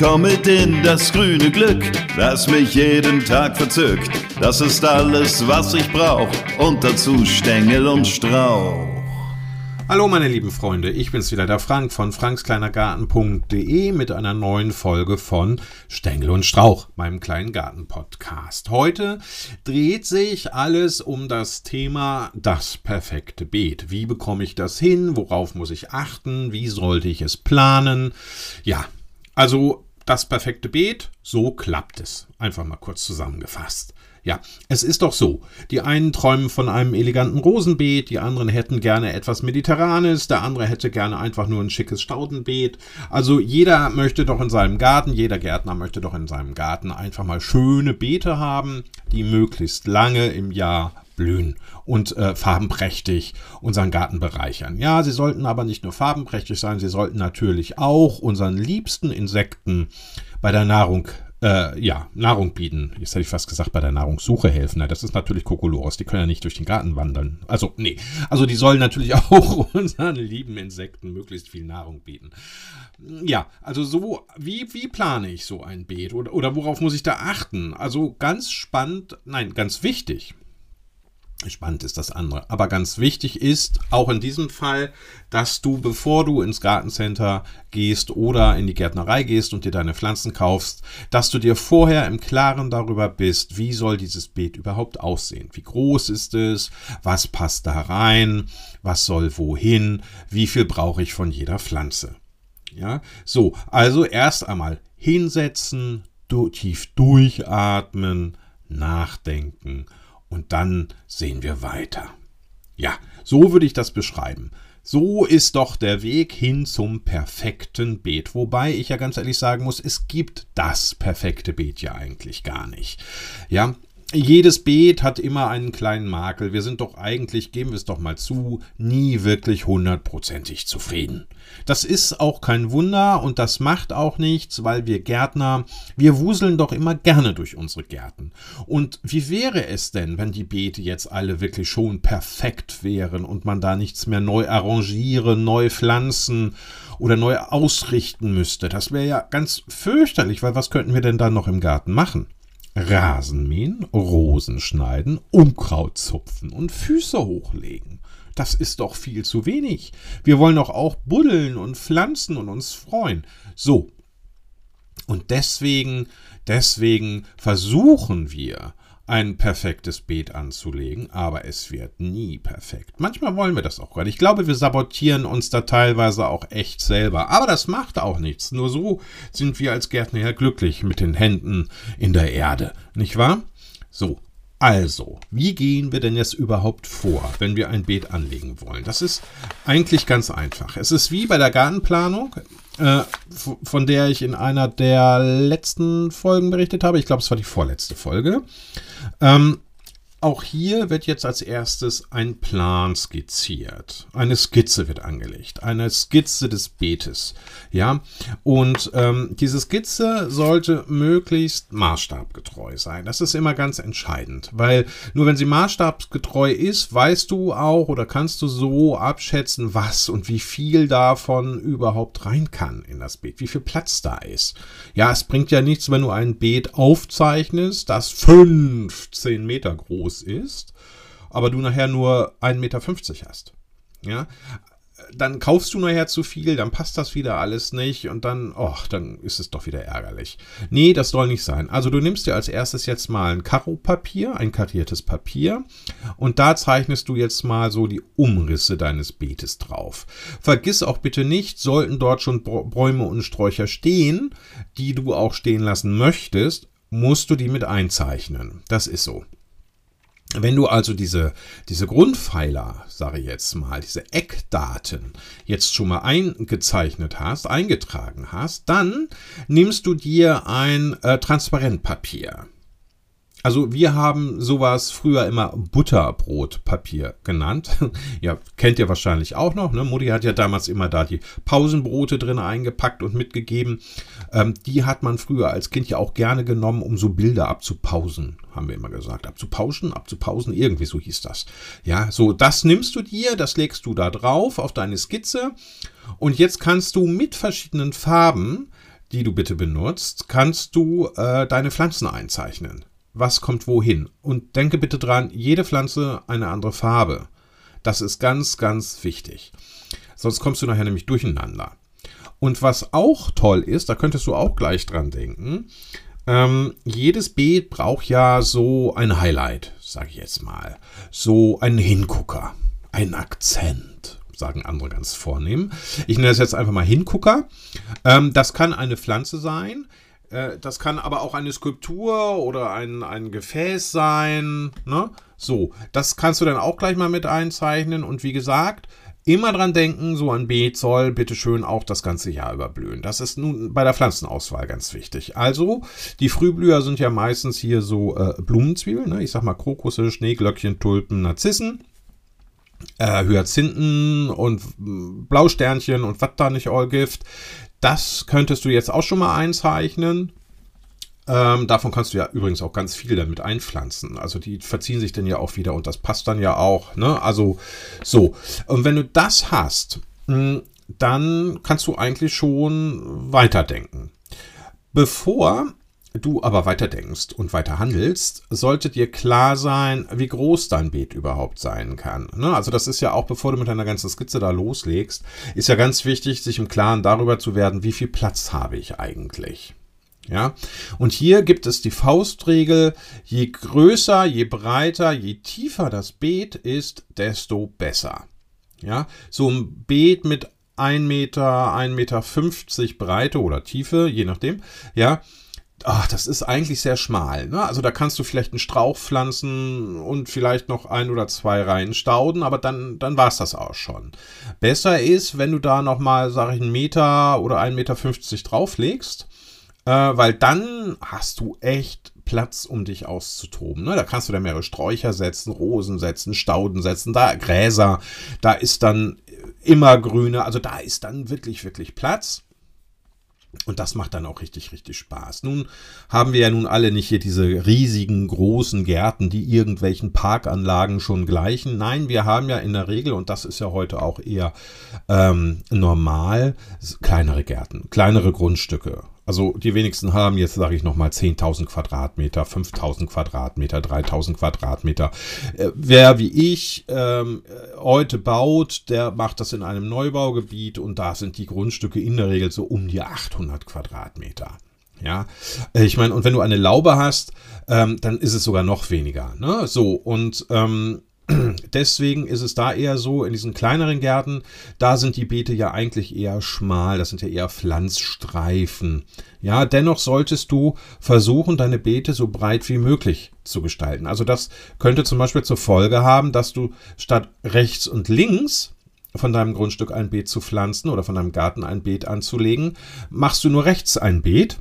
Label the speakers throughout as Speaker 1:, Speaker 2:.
Speaker 1: komm mit in das grüne Glück, das mich jeden Tag verzückt. Das ist alles, was ich brauch und dazu Stängel und Strauch.
Speaker 2: Hallo meine lieben Freunde, ich bin's wieder, der Frank von frankskleinergarten.de mit einer neuen Folge von Stängel und Strauch, meinem kleinen Garten-Podcast. Heute dreht sich alles um das Thema das perfekte Beet. Wie bekomme ich das hin? Worauf muss ich achten? Wie sollte ich es planen? Ja, also das perfekte Beet, so klappt es. Einfach mal kurz zusammengefasst. Ja, es ist doch so. Die einen träumen von einem eleganten Rosenbeet, die anderen hätten gerne etwas Mediterranes, der andere hätte gerne einfach nur ein schickes Staudenbeet. Also jeder möchte doch in seinem Garten, jeder Gärtner möchte doch in seinem Garten einfach mal schöne Beete haben, die möglichst lange im Jahr blühen und äh, farbenprächtig unseren Garten bereichern. Ja, sie sollten aber nicht nur farbenprächtig sein, sie sollten natürlich auch unseren liebsten Insekten bei der Nahrung äh, ja, Nahrung bieten. Jetzt hätte ich fast gesagt, bei der Nahrungssuche helfen. das ist natürlich Kokolores. Die können ja nicht durch den Garten wandern. Also, nee. Also, die sollen natürlich auch unseren lieben Insekten möglichst viel Nahrung bieten. Ja, also so, wie, wie plane ich so ein Beet? Oder, oder worauf muss ich da achten? Also, ganz spannend, nein, ganz wichtig Spannend ist das andere. Aber ganz wichtig ist auch in diesem Fall, dass du, bevor du ins Gartencenter gehst oder in die Gärtnerei gehst und dir deine Pflanzen kaufst, dass du dir vorher im Klaren darüber bist, wie soll dieses Beet überhaupt aussehen? Wie groß ist es? Was passt da rein? Was soll wohin? Wie viel brauche ich von jeder Pflanze? Ja, so, also erst einmal hinsetzen, tief durchatmen, nachdenken und dann sehen wir weiter. Ja, so würde ich das beschreiben. So ist doch der Weg hin zum perfekten Beet. Wobei ich ja ganz ehrlich sagen muss, es gibt das perfekte Beet ja eigentlich gar nicht. Ja, jedes Beet hat immer einen kleinen Makel. Wir sind doch eigentlich, geben wir es doch mal zu, nie wirklich hundertprozentig zufrieden. Das ist auch kein Wunder und das macht auch nichts, weil wir Gärtner, wir wuseln doch immer gerne durch unsere Gärten. Und wie wäre es denn, wenn die Beete jetzt alle wirklich schon perfekt wären und man da nichts mehr neu arrangieren, neu pflanzen oder neu ausrichten müsste? Das wäre ja ganz fürchterlich, weil was könnten wir denn dann noch im Garten machen? Rasen mähen, Rosen schneiden, Unkraut zupfen und Füße hochlegen. Das ist doch viel zu wenig. Wir wollen doch auch buddeln und pflanzen und uns freuen. So. Und deswegen, deswegen versuchen wir, ein perfektes Beet anzulegen, aber es wird nie perfekt. Manchmal wollen wir das auch gerade. Ich glaube, wir sabotieren uns da teilweise auch echt selber. Aber das macht auch nichts. Nur so sind wir als Gärtner ja glücklich mit den Händen in der Erde. Nicht wahr? So, also, wie gehen wir denn jetzt überhaupt vor, wenn wir ein Beet anlegen wollen? Das ist eigentlich ganz einfach. Es ist wie bei der Gartenplanung, äh, von der ich in einer der letzten Folgen berichtet habe. Ich glaube, es war die vorletzte Folge. Ähm, auch hier wird jetzt als erstes ein Plan skizziert. Eine Skizze wird angelegt. Eine Skizze des Beetes. Ja, und ähm, diese Skizze sollte möglichst maßstabgetreu sein. Das ist immer ganz entscheidend, weil nur wenn sie maßstabsgetreu ist, weißt du auch oder kannst du so abschätzen, was und wie viel davon überhaupt rein kann in das Beet, wie viel Platz da ist. Ja, es bringt ja nichts, wenn du ein Beet aufzeichnest, das 15 Meter groß groß ist, aber du nachher nur 1,50 Meter hast. Ja, dann kaufst du nachher zu viel, dann passt das wieder alles nicht und dann, oh, dann ist es doch wieder ärgerlich. Nee, das soll nicht sein. Also du nimmst dir als erstes jetzt mal ein Karo-Papier, ein kariertes Papier und da zeichnest du jetzt mal so die Umrisse deines Beetes drauf. Vergiss auch bitte nicht, sollten dort schon Bäume und Sträucher stehen, die du auch stehen lassen möchtest, musst du die mit einzeichnen. Das ist so. Wenn du also diese, diese Grundpfeiler, sage ich jetzt mal, diese Eckdaten jetzt schon mal eingezeichnet hast, eingetragen hast, dann nimmst du dir ein äh, Transparentpapier. Also wir haben sowas früher immer Butterbrotpapier genannt. ja, kennt ihr wahrscheinlich auch noch. Ne? Mutti hat ja damals immer da die Pausenbrote drin eingepackt und mitgegeben. Ähm, die hat man früher als Kind ja auch gerne genommen, um so Bilder abzupausen, haben wir immer gesagt. Abzupauschen, abzupausen, irgendwie so hieß das. Ja, so das nimmst du dir, das legst du da drauf auf deine Skizze und jetzt kannst du mit verschiedenen Farben die du bitte benutzt, kannst du äh, deine Pflanzen einzeichnen. Was kommt wohin? Und denke bitte dran, jede Pflanze eine andere Farbe. Das ist ganz, ganz wichtig. Sonst kommst du nachher nämlich durcheinander. Und was auch toll ist, da könntest du auch gleich dran denken, ähm, jedes Beet braucht ja so ein Highlight, sage ich jetzt mal. So einen Hingucker, einen Akzent, sagen andere ganz vornehm. Ich nenne das jetzt einfach mal Hingucker. Ähm, das kann eine Pflanze sein. Äh, das kann aber auch eine Skulptur oder ein, ein Gefäß sein. Ne? So, das kannst du dann auch gleich mal mit einzeichnen. Und wie gesagt, immer dran denken, so ein Beet soll bitte schön auch das ganze Jahr überblühen. Das ist nun bei der Pflanzenauswahl ganz wichtig. Also, die Frühblüher sind ja meistens hier so äh, Blumenzwiebeln, ne? ich sag mal Krokusse, Schneeglöckchen, Tulpen, Narzissen. Äh, Hyazinthen und Blausternchen und was da nicht all gibt. Das könntest du jetzt auch schon mal einzeichnen. Ähm, davon kannst du ja übrigens auch ganz viel damit einpflanzen. Also die verziehen sich dann ja auch wieder und das passt dann ja auch. Ne? Also so. Und wenn du das hast, hm, dann kannst du eigentlich schon weiterdenken. Bevor du aber weiterdenkst und weiter handelst, sollte dir klar sein, wie groß dein Beet überhaupt sein kann. Ne? Also das ist ja auch, bevor du mit deiner ganzen Skizze da loslegst, ist ja ganz wichtig, sich im Klaren darüber zu werden, wie viel Platz habe ich eigentlich. Ja, und hier gibt es die Faustregel, je größer, je breiter, je tiefer das Beet ist, desto besser. Ja, so ein Beet mit 1 Meter, 1,50 Meter Breite oder Tiefe, je nachdem, ja, ach, das ist eigentlich sehr schmal. Ne? Also da kannst du vielleicht einen Strauch pflanzen und vielleicht noch ein oder zwei Reihen stauden, aber dann, dann war es das auch schon. Besser ist, wenn du da nochmal, sage ich, einen Meter oder 1,50 Meter drauflegst äh, weil dann hast du echt Platz, um dich auszutoben. Ne? Da kannst du da mehrere Sträucher setzen, Rosen setzen, Stauden setzen, da Gräser, da ist dann immer grüne, also da ist dann wirklich, wirklich Platz. Und das macht dann auch richtig, richtig Spaß. Nun haben wir ja nun alle nicht hier diese riesigen, großen Gärten, die irgendwelchen Parkanlagen schon gleichen. Nein, wir haben ja in der Regel, und das ist ja heute auch eher ähm, normal, kleinere Gärten, kleinere Grundstücke. Also die wenigsten haben jetzt, sage ich nochmal, 10.000 Quadratmeter, 5.000 Quadratmeter, 3.000 Quadratmeter. Äh, wer wie ich ähm, heute baut, der macht das in einem Neubaugebiet und da sind die Grundstücke in der Regel so um die 800 Quadratmeter. Ja, äh, ich meine, und wenn du eine Laube hast, ähm, dann ist es sogar noch weniger. Ne? So, und ähm, Deswegen ist es da eher so, in diesen kleineren Gärten, da sind die Beete ja eigentlich eher schmal, das sind ja eher Pflanzstreifen. Ja, dennoch solltest du versuchen, deine Beete so breit wie möglich zu gestalten. Also das könnte zum Beispiel zur Folge haben, dass du statt rechts und links von deinem Grundstück ein Beet zu pflanzen oder von deinem Garten ein Beet anzulegen, machst du nur rechts ein Beet,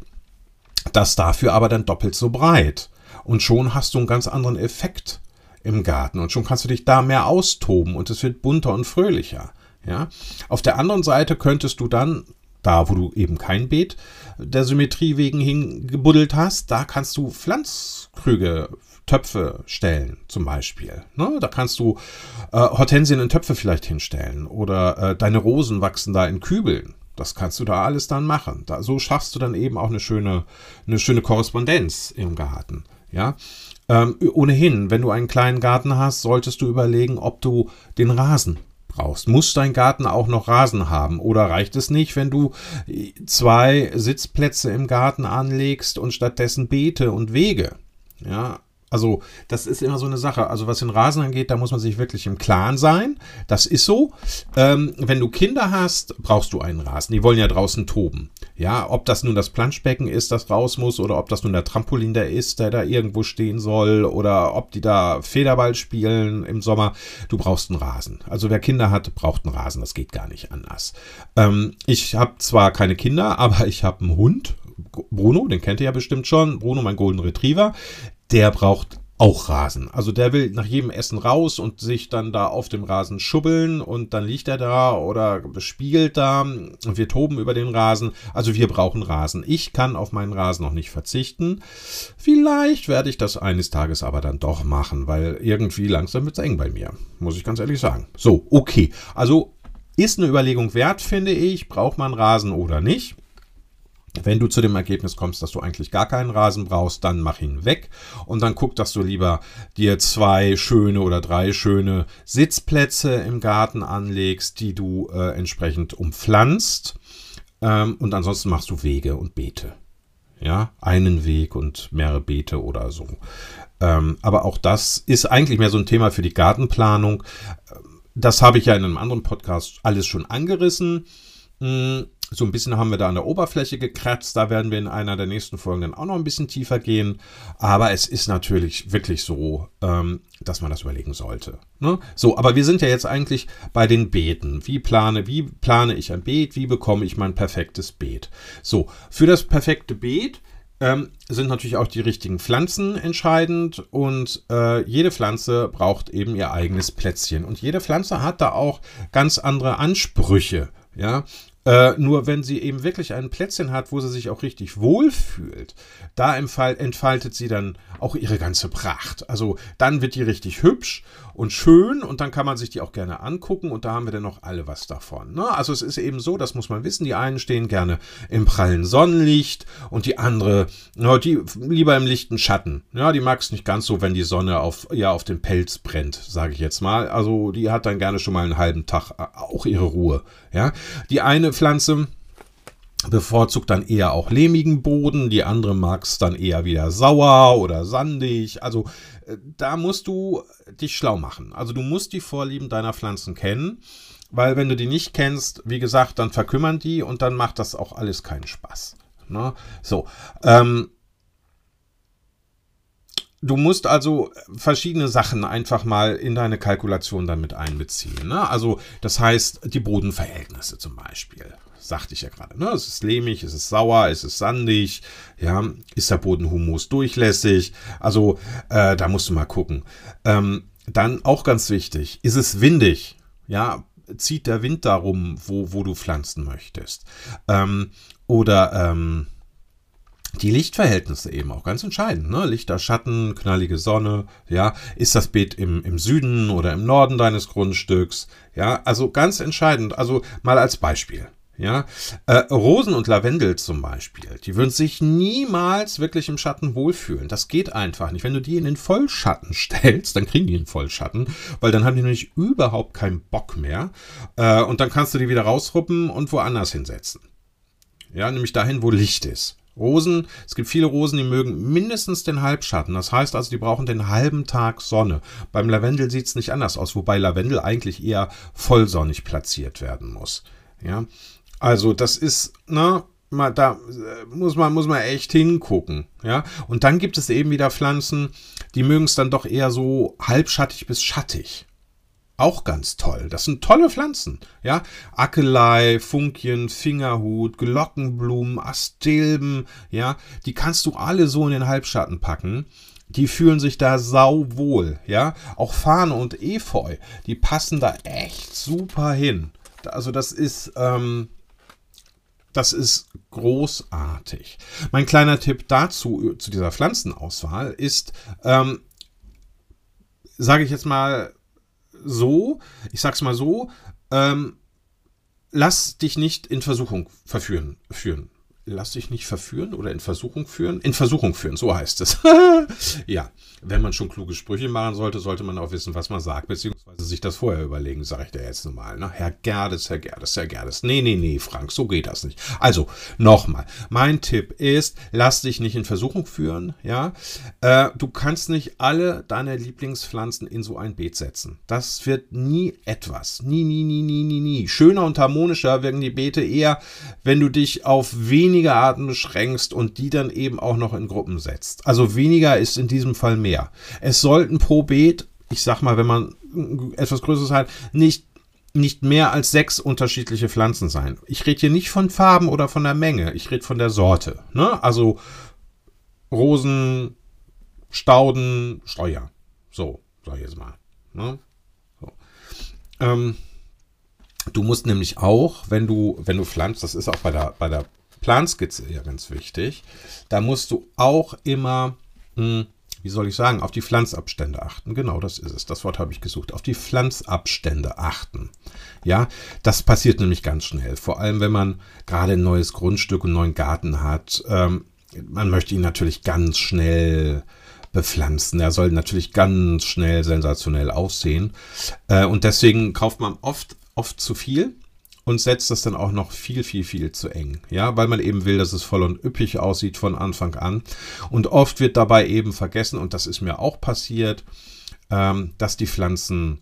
Speaker 2: das dafür aber dann doppelt so breit. Und schon hast du einen ganz anderen Effekt im Garten und schon kannst du dich da mehr austoben und es wird bunter und fröhlicher. Ja? Auf der anderen Seite könntest du dann, da wo du eben kein Beet der Symmetrie wegen hingebuddelt hast, da kannst du Pflanzkrüge, Töpfe stellen, zum Beispiel. Ne? Da kannst du äh, Hortensien in Töpfe vielleicht hinstellen oder äh, deine Rosen wachsen da in Kübeln. Das kannst du da alles dann machen. Da, so schaffst du dann eben auch eine schöne, eine schöne Korrespondenz im Garten. Ja, ähm, ohnehin, wenn du einen kleinen Garten hast, solltest du überlegen, ob du den Rasen brauchst. Muss dein Garten auch noch Rasen haben? Oder reicht es nicht, wenn du zwei Sitzplätze im Garten anlegst und stattdessen Beete und Wege? Ja, also, das ist immer so eine Sache. Also, was den Rasen angeht, da muss man sich wirklich im Klaren sein. Das ist so. Ähm, wenn du Kinder hast, brauchst du einen Rasen. Die wollen ja draußen toben. Ja, ob das nun das Planschbecken ist, das raus muss, oder ob das nun der Trampolin der ist, der da irgendwo stehen soll, oder ob die da Federball spielen im Sommer. Du brauchst einen Rasen. Also, wer Kinder hat, braucht einen Rasen. Das geht gar nicht anders. Ähm, ich habe zwar keine Kinder, aber ich habe einen Hund. Bruno, den kennt ihr ja bestimmt schon. Bruno, mein Golden Retriever der braucht auch Rasen. Also der will nach jedem Essen raus und sich dann da auf dem Rasen schubbeln und dann liegt er da oder spiegelt da und wir toben über den Rasen. Also wir brauchen Rasen. Ich kann auf meinen Rasen noch nicht verzichten. Vielleicht werde ich das eines Tages aber dann doch machen, weil irgendwie langsam wird es eng bei mir. Muss ich ganz ehrlich sagen. So, okay. Also ist eine Überlegung wert, finde ich. Braucht man Rasen oder nicht? Wenn du zu dem Ergebnis kommst, dass du eigentlich gar keinen Rasen brauchst, dann mach ihn weg und dann guck, dass du lieber dir zwei schöne oder drei schöne Sitzplätze im Garten anlegst, die du äh, entsprechend umpflanzt. Ähm, und ansonsten machst du Wege und Beete. Ja, einen Weg und mehrere Beete oder so. Ähm, aber auch das ist eigentlich mehr so ein Thema für die Gartenplanung. Das habe ich ja in einem anderen Podcast alles schon angerissen. Hm, so ein bisschen haben wir da an der Oberfläche gekratzt. Da werden wir in einer der nächsten Folgen dann auch noch ein bisschen tiefer gehen. Aber es ist natürlich wirklich so, ähm, dass man das überlegen sollte. Ne? So, aber wir sind ja jetzt eigentlich bei den Beeten. Wie plane, wie plane ich ein Beet? Wie bekomme ich mein perfektes Beet? So, für das perfekte Beet ähm, sind natürlich auch die richtigen Pflanzen entscheidend und äh, jede Pflanze braucht eben ihr eigenes Plätzchen und jede Pflanze hat da auch ganz andere Ansprüche. Ja, äh, nur wenn sie eben wirklich ein Plätzchen hat, wo sie sich auch richtig wohlfühlt, da entfaltet sie dann auch ihre ganze Pracht. Also dann wird die richtig hübsch und schön und dann kann man sich die auch gerne angucken und da haben wir dann noch alle was davon. Ne? Also es ist eben so, das muss man wissen, die einen stehen gerne im prallen Sonnenlicht und die andere, ja, die lieber im lichten Schatten. Ja, die mag es nicht ganz so, wenn die Sonne auf, ja, auf den Pelz brennt, sage ich jetzt mal. Also die hat dann gerne schon mal einen halben Tag äh, auch ihre Ruhe. Ja, die eine Pflanze, bevorzugt dann eher auch lehmigen Boden, die andere mag es dann eher wieder sauer oder sandig. Also da musst du dich schlau machen. Also du musst die Vorlieben deiner Pflanzen kennen, weil wenn du die nicht kennst, wie gesagt, dann verkümmern die und dann macht das auch alles keinen Spaß. Ne? So, ähm, Du musst also verschiedene Sachen einfach mal in deine Kalkulation damit einbeziehen. Ne? Also das heißt die Bodenverhältnisse zum Beispiel sagte ich ja gerade. Ne? Es ist lehmig, es ist sauer, es ist sandig, ja, ist der Boden humus durchlässig. Also äh, da musst du mal gucken. Ähm, dann auch ganz wichtig, ist es windig? Ja, zieht der Wind darum, wo, wo du pflanzen möchtest? Ähm, oder ähm, die Lichtverhältnisse eben auch ganz entscheidend. Ne? Lichter, Schatten, knallige Sonne. Ja, ist das Beet im, im Süden oder im Norden deines Grundstücks? Ja, also ganz entscheidend. Also mal als Beispiel. Ja, äh, Rosen und Lavendel zum Beispiel, die würden sich niemals wirklich im Schatten wohlfühlen. Das geht einfach nicht. Wenn du die in den Vollschatten stellst, dann kriegen die einen Vollschatten, weil dann haben die nämlich überhaupt keinen Bock mehr. Äh, und dann kannst du die wieder rausruppen und woanders hinsetzen. Ja, nämlich dahin, wo Licht ist. Rosen, es gibt viele Rosen, die mögen mindestens den Halbschatten. Das heißt also, die brauchen den halben Tag Sonne. Beim Lavendel sieht es nicht anders aus, wobei Lavendel eigentlich eher vollsonnig platziert werden muss. Ja, also das ist, ne, mal, da äh, muss man, muss man echt hingucken, ja. Und dann gibt es eben wieder Pflanzen, die mögen es dann doch eher so halbschattig bis schattig. Auch ganz toll. Das sind tolle Pflanzen, ja. Akelei, Funkien, Fingerhut, Glockenblumen, Astilben, ja. Die kannst du alle so in den Halbschatten packen. Die fühlen sich da sauwohl, ja. Auch Fahne und Efeu, die passen da echt super hin. Also das ist, ähm, das ist großartig. Mein kleiner Tipp dazu, zu dieser Pflanzenauswahl, ist, ähm, sage ich jetzt mal so, ich sag's mal so, ähm, lass dich nicht in Versuchung verführen, führen lass dich nicht verführen oder in Versuchung führen. In Versuchung führen, so heißt es. ja, wenn man schon kluge Sprüche machen sollte, sollte man auch wissen, was man sagt, beziehungsweise sich das vorher überlegen, sage ich dir jetzt nochmal. Ne? Herr Gerdes, Herr Gerdes, Herr Gerdes. Nee, nee, nee, Frank, so geht das nicht. Also, nochmal. Mein Tipp ist, lass dich nicht in Versuchung führen. Ja, äh, Du kannst nicht alle deine Lieblingspflanzen in so ein Beet setzen. Das wird nie etwas. Nie, nie, nie, nie, nie, nie. Schöner und harmonischer werden die Beete eher, wenn du dich auf wenige Arten beschränkst und die dann eben auch noch in Gruppen setzt. Also weniger ist in diesem Fall mehr. Es sollten pro Beet, ich sag mal, wenn man etwas Größeres hat, nicht nicht mehr als sechs unterschiedliche Pflanzen sein. Ich rede hier nicht von Farben oder von der Menge, ich rede von der Sorte. Ne? Also Rosen, Stauden, Steuer. So, sag ich jetzt mal. Ne? So. Ähm, du musst nämlich auch, wenn du, wenn du pflanzt, das ist auch bei der, bei der Planskizze ja ganz wichtig. Da musst du auch immer mh, hm, wie soll ich sagen, auf die Pflanzabstände achten. Genau, das ist es. Das Wort habe ich gesucht. Auf die Pflanzabstände achten. Ja, das passiert nämlich ganz schnell. Vor allem, wenn man gerade ein neues Grundstück, einen neuen Garten hat. Ähm, man möchte ihn natürlich ganz schnell bepflanzen. Er soll natürlich ganz schnell sensationell aussehen. Äh, und deswegen kauft man oft, oft zu viel und setzt das dann auch noch viel, viel, viel zu eng. Ja, weil man eben will, dass es voll und üppig aussieht von Anfang an. Und oft wird dabei eben vergessen, und das ist mir auch passiert, ähm, dass die Pflanzen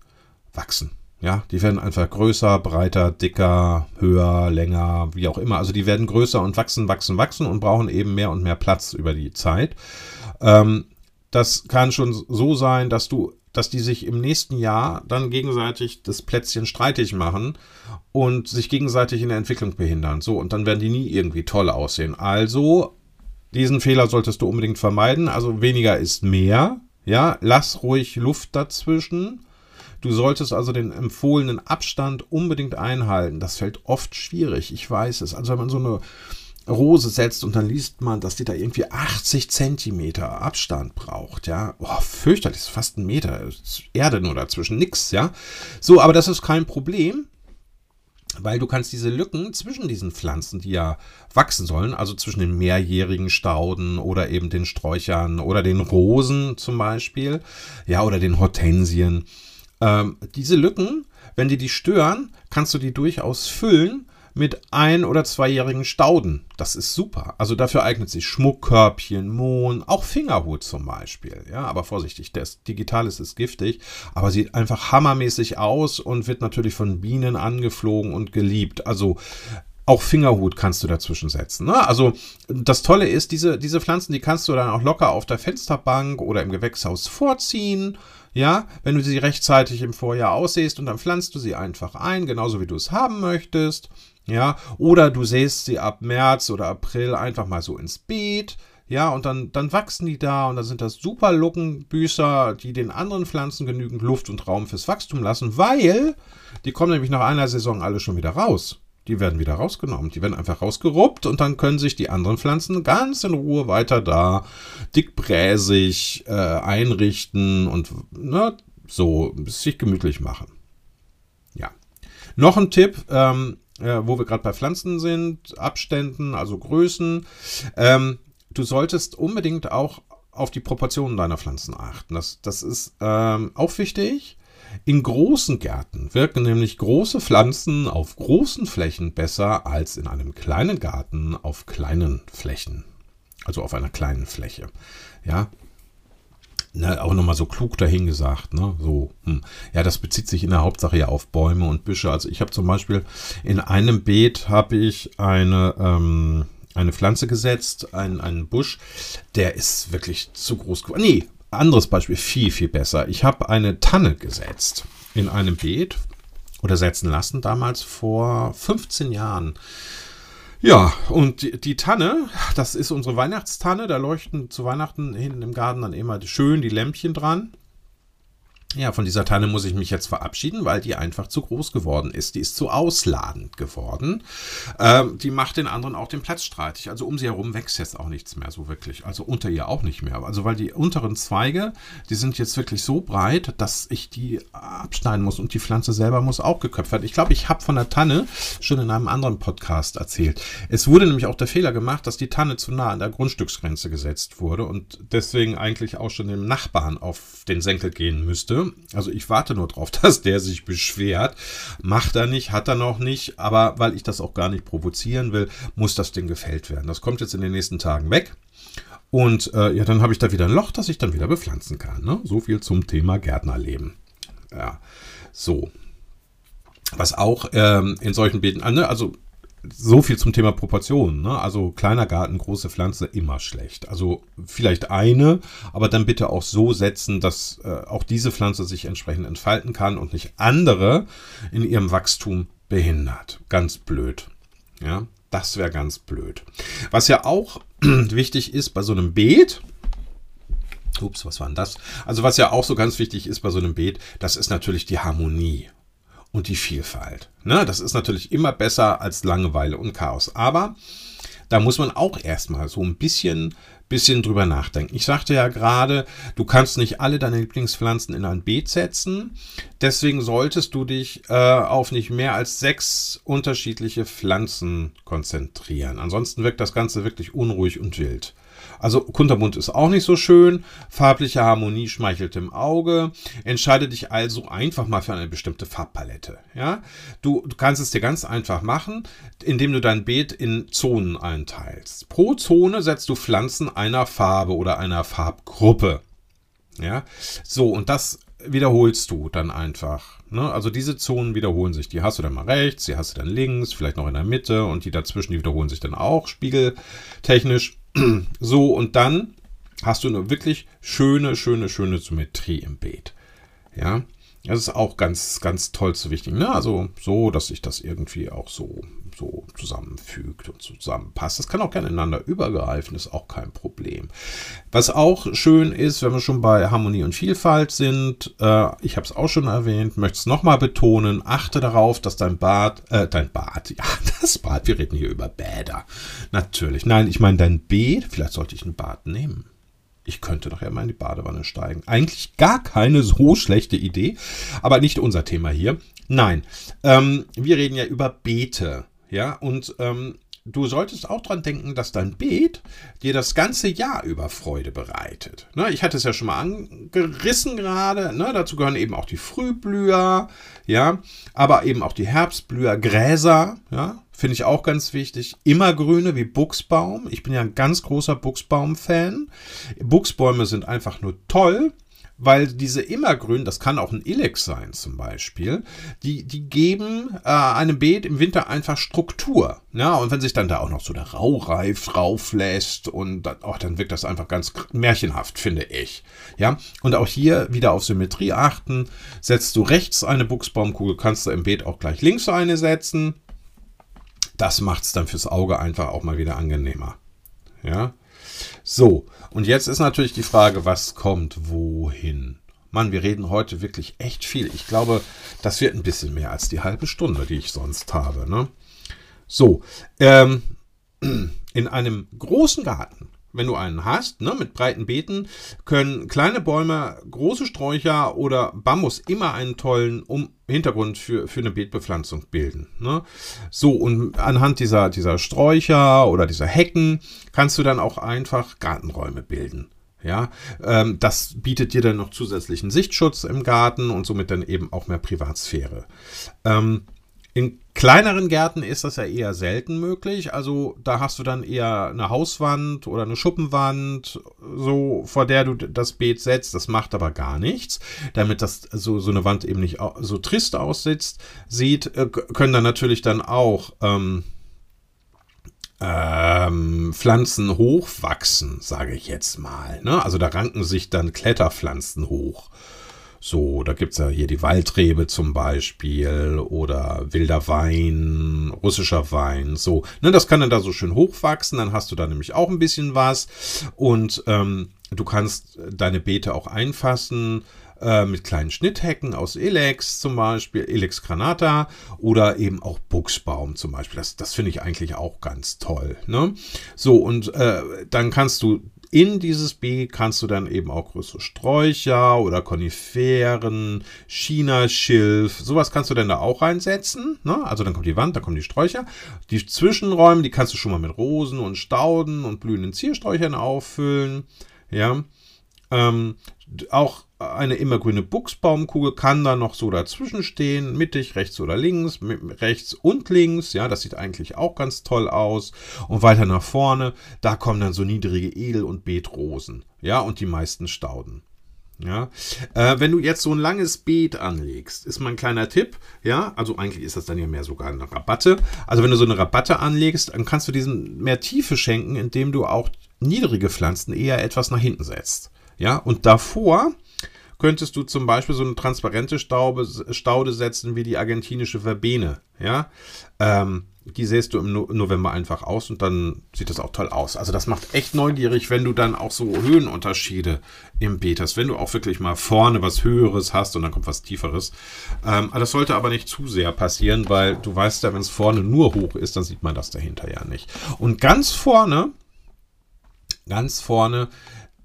Speaker 2: wachsen. Ja, die werden einfach größer, breiter, dicker, höher, länger, wie auch immer. Also die werden größer und wachsen, wachsen, wachsen und brauchen eben mehr und mehr Platz über die Zeit. Ähm, das kann schon so sein, dass du dass die sich im nächsten Jahr dann gegenseitig das Plätzchen streitig machen und sich gegenseitig in der Entwicklung behindern. So, und dann werden die nie irgendwie toll aussehen. Also, diesen Fehler solltest du unbedingt vermeiden. Also, weniger ist mehr. Ja, lass ruhig Luft dazwischen. Du solltest also den empfohlenen Abstand unbedingt einhalten. Das fällt oft schwierig, ich weiß es. Also wenn man so eine Rose setzt und dann liest man, dass die da irgendwie 80 Zentimeter Abstand braucht, ja. Boah, fürchterlich, ist fast ein Meter. Erde nur dazwischen, nix, ja. So, aber das ist kein Problem, weil du kannst diese Lücken zwischen diesen Pflanzen, die ja wachsen sollen, also zwischen den mehrjährigen Stauden oder eben den Sträuchern oder den Rosen zum Beispiel, ja, oder den Hortensien, ähm, diese Lücken, wenn die die stören, kannst du die durchaus füllen mit ein- oder zweijährigen Stauden. Das ist super. Also dafür eignet sich Schmuckkörbchen, Mohn, auch Fingerhut zum Beispiel. Ja, aber vorsichtig, das Digitales ist giftig, aber sieht einfach hammermäßig aus und wird natürlich von Bienen angeflogen und geliebt. Also auch Fingerhut kannst du dazwischen setzen. Ne? Also das Tolle ist, diese, diese Pflanzen, die kannst du dann auch locker auf der Fensterbank oder im Gewächshaus vorziehen. Ja, wenn du sie rechtzeitig im Vorjahr aussehst und dann pflanzt du sie einfach ein, genauso wie du es haben möchtest. Ja, oder du säst sie ab März oder April einfach mal so ins Beet. Ja, und dann, dann wachsen die da und dann sind das super Luckenbüßer, die den anderen Pflanzen genügend Luft und Raum fürs Wachstum lassen, weil die kommen nämlich nach einer Saison alle schon wieder raus. Die werden wieder rausgenommen. Die werden einfach rausgeruppt und dann können sich die anderen Pflanzen ganz in Ruhe weiter da dickbräsig äh, einrichten und ne, so sich gemütlich machen. Ja. Noch ein Tipp, ähm, äh, wo wir gerade bei Pflanzen sind, Abständen, also Größen. Ähm, du solltest unbedingt auch auf die Proportionen deiner Pflanzen achten. Das, das ist ähm, auch wichtig. In großen Gärten wirken nämlich große Pflanzen auf großen Flächen besser als in einem kleinen Garten auf kleinen Flächen. Also auf einer kleinen Fläche. Ja, ne, auch nochmal so klug dahingesagt, ne, so, hm. ja, das bezieht sich in der Hauptsache ja auf Bäume und Büsche. Also ich habe zum Beispiel in einem Beet habe ich eine, ähm, eine Pflanze gesetzt, ein, einen Busch, der ist wirklich zu groß geworden. Nee, anderes Beispiel, viel, viel besser. Ich habe eine Tanne gesetzt in einem Beet oder setzen lassen, damals vor 15 Jahren. Ja, und die, die, Tanne, das ist unsere Weihnachtstanne, da leuchten zu Weihnachten hinten im Garten dann immer schön die Lämpchen dran. Ja, von dieser Tanne muss ich mich jetzt verabschieden, weil die einfach zu groß geworden ist. Die ist zu ausladend geworden. Ähm, die macht den anderen auch den Platz streitig. Also um sie herum wächst jetzt auch nichts mehr so wirklich. Also unter ihr auch nicht mehr. Also weil die unteren Zweige, die sind jetzt wirklich so breit, dass ich die abschneiden muss und die Pflanze selber muss auch geköpft werden. Ich glaube, ich habe von der Tanne schon in einem anderen Podcast erzählt. Es wurde nämlich auch der Fehler gemacht, dass die Tanne zu nah an der Grundstücksgrenze gesetzt wurde und deswegen eigentlich auch schon dem Nachbarn auf den Senkel gehen müsste. Also ich warte nur drauf, dass der sich beschwert. Macht er nicht, hat er noch nicht, aber weil ich das auch gar nicht provozieren will, muss das Ding gefällt werden. Das kommt jetzt in den nächsten Tagen weg. Und äh, ja, dann habe ich da wieder ein Loch, das ich dann wieder bepflanzen kann. Ne? So viel zum Thema Gärtnerleben. Ja, so. Was auch ähm, in solchen Beeten, ne, also so viel zum Thema Proportionen. Ne? Also kleiner Garten, große Pflanze, immer schlecht. Also vielleicht eine, aber dann bitte auch so setzen, dass äh, auch diese Pflanze sich entsprechend entfalten kann und nicht andere in ihrem Wachstum behindert. Ganz blöd. Ja, das wäre ganz blöd. Was ja auch wichtig ist bei so einem Beet, Ups, was war denn das? Also was ja auch so ganz wichtig ist bei so einem Beet, das ist natürlich die Harmonie und die Vielfalt. Ne? Das ist natürlich immer besser als Langeweile und Chaos. Aber da muss man auch erstmal so ein bisschen, bisschen drüber nachdenken. Ich sagte ja gerade, du kannst nicht alle deine Lieblingspflanzen in ein Beet setzen. Deswegen solltest du dich äh, auf nicht mehr als sechs unterschiedliche Pflanzen konzentrieren. Ansonsten wirkt das Ganze wirklich unruhig und wild. Also kunterbunt ist auch nicht so schön. Farbliche Harmonie schmeichelt im Auge. Entscheide dich also einfach mal für eine bestimmte Farbpalette. Ja, du, du kannst es dir ganz einfach machen, indem du dein Beet in Zonen einteilst. Pro Zone setzt du Pflanzen einer Farbe oder einer Farbgruppe. Ja, so und das wiederholst du dann einfach. Ne? Also diese Zonen wiederholen sich. Die hast du dann mal rechts, die hast du dann links, vielleicht noch in der Mitte und die dazwischen, die wiederholen sich dann auch spiegeltechnisch. So, und dann hast du eine wirklich schöne, schöne, schöne Symmetrie im Beet. Ja, das ist auch ganz, ganz toll zu wichtig. Ne? Also so, dass sich das irgendwie auch so so zusammenfügt und zusammenpasst. Das kann auch gerne ineinander übergreifen, ist auch kein Problem. Was auch schön ist, wenn wir schon bei Harmonie und Vielfalt sind, äh, ich habe es auch schon erwähnt, möchte es nochmal betonen, achte darauf, dass dein Bad, äh, dein Bad, ja, das Bad, wir reden hier über Bäder. Natürlich. Nein, ich meine dein Beet, vielleicht sollte ich ein Bad nehmen. Ich könnte nachher mal in die Badewanne steigen. Eigentlich gar keine so schlechte Idee, aber nicht unser Thema hier. Nein, ähm, wir reden ja über Beete. Ja, und ähm, du solltest auch dran denken, dass dein Beet dir das ganze Jahr über Freude bereitet. Ne, ich hatte es ja schon mal angerissen gerade. Ne, dazu gehören eben auch die Frühblüher, ja, aber eben auch die Herbstblüher, Gräser, ja, finde ich auch ganz wichtig. Immergrüne wie Buchsbaum. Ich bin ja ein ganz großer Buchsbaum-Fan. Buchsbäume sind einfach nur toll weil diese Immergrün, das kann auch ein Ilex sein zum Beispiel, die, die geben äh, einem Beet im Winter einfach Struktur. Ja, und wenn sich dann da auch noch so der Raureif drauf lässt und dann, auch dann wirkt das einfach ganz märchenhaft, finde ich. Ja, und auch hier wieder auf Symmetrie achten. Setzt du rechts eine Buchsbaumkugel, kannst du im Beet auch gleich links eine setzen. Das macht es dann fürs Auge einfach auch mal wieder angenehmer. Ja, so, und jetzt ist natürlich die Frage, was kommt wohin? Mann, wir reden heute wirklich echt viel. Ich glaube, das wird ein bisschen mehr als die halbe Stunde, die ich sonst habe. Ne? So, ähm, in einem großen Garten wenn du einen hast, ne, mit breiten Beeten, können kleine Bäume, große Sträucher oder Bambus immer einen tollen um Hintergrund für, für eine Beetbepflanzung bilden. Ne? So, und anhand dieser, dieser Sträucher oder dieser Hecken kannst du dann auch einfach Gartenräume bilden. Ja, ähm, das bietet dir dann noch zusätzlichen Sichtschutz im Garten und somit dann eben auch mehr Privatsphäre. Ähm, in kleineren Gärten ist das ja eher selten möglich. Also da hast du dann eher eine Hauswand oder eine Schuppenwand, so vor der du das Beet setzt. Das macht aber gar nichts. Damit das so, so eine Wand eben nicht so trist aussitzt, sieht, äh, können dann natürlich dann auch ähm, ähm, Pflanzen hochwachsen, sage ich jetzt mal. Ne? Also da ranken sich dann Kletterpflanzen hoch. So, da gibt es ja hier die Waldrebe zum Beispiel oder wilder Wein, russischer Wein. So, ne, das kann dann da so schön hochwachsen, dann hast du da nämlich auch ein bisschen was und ähm, du kannst deine Beete auch einfassen äh, mit kleinen Schnitthecken aus Elex zum Beispiel, Elex granata oder eben auch Buchsbaum zum Beispiel. Das, das finde ich eigentlich auch ganz toll. Ne? So, und äh, dann kannst du in dieses B kannst du dann eben auch größere Sträucher oder Koniferen, China-Schilf, sowas kannst du dann da auch reinsetzen. Ne? Also dann kommt die Wand, dann kommen die Sträucher. Die Zwischenräume, die kannst du schon mal mit Rosen und Stauden und blühenden Ziersträuchern auffüllen. Ja. Ähm, auch eine immergrüne Buchsbaumkugel kann da noch so dazwischen stehen, mittig, rechts oder links, rechts und links. Ja, das sieht eigentlich auch ganz toll aus. Und weiter nach vorne, da kommen dann so niedrige Edel- und Beetrosen. Ja, und die meisten Stauden. Ja, äh, wenn du jetzt so ein langes Beet anlegst, ist mein kleiner Tipp, ja, also eigentlich ist das dann ja mehr sogar eine Rabatte. Also wenn du so eine Rabatte anlegst, dann kannst du diesen mehr Tiefe schenken, indem du auch niedrige Pflanzen eher etwas nach hinten setzt. Ja, und davor könntest du zum Beispiel so eine transparente Staube, Staude setzen wie die argentinische Verbene. Ja, ähm, die säst du im November einfach aus und dann sieht das auch toll aus. Also das macht echt neugierig, wenn du dann auch so Höhenunterschiede im Beet hast. Wenn du auch wirklich mal vorne was Höheres hast und dann kommt was Tieferes. Ähm, das sollte aber nicht zu sehr passieren, weil du weißt ja, wenn es vorne nur hoch ist, dann sieht man das dahinter ja nicht. Und ganz vorne, ganz vorne,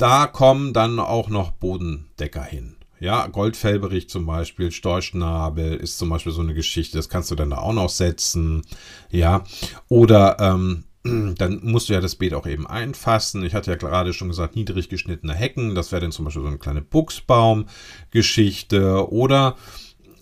Speaker 2: da kommen dann auch noch Bodendecker hin. Ja, Goldfellbericht zum Beispiel, Storchnabel ist zum Beispiel so eine Geschichte, das kannst du dann da auch noch setzen. Ja, oder ähm, dann musst du ja das Beet auch eben einfassen. Ich hatte ja gerade schon gesagt, niedrig geschnittene Hecken, das wäre dann zum Beispiel so eine kleine Buchsbaum-Geschichte. Oder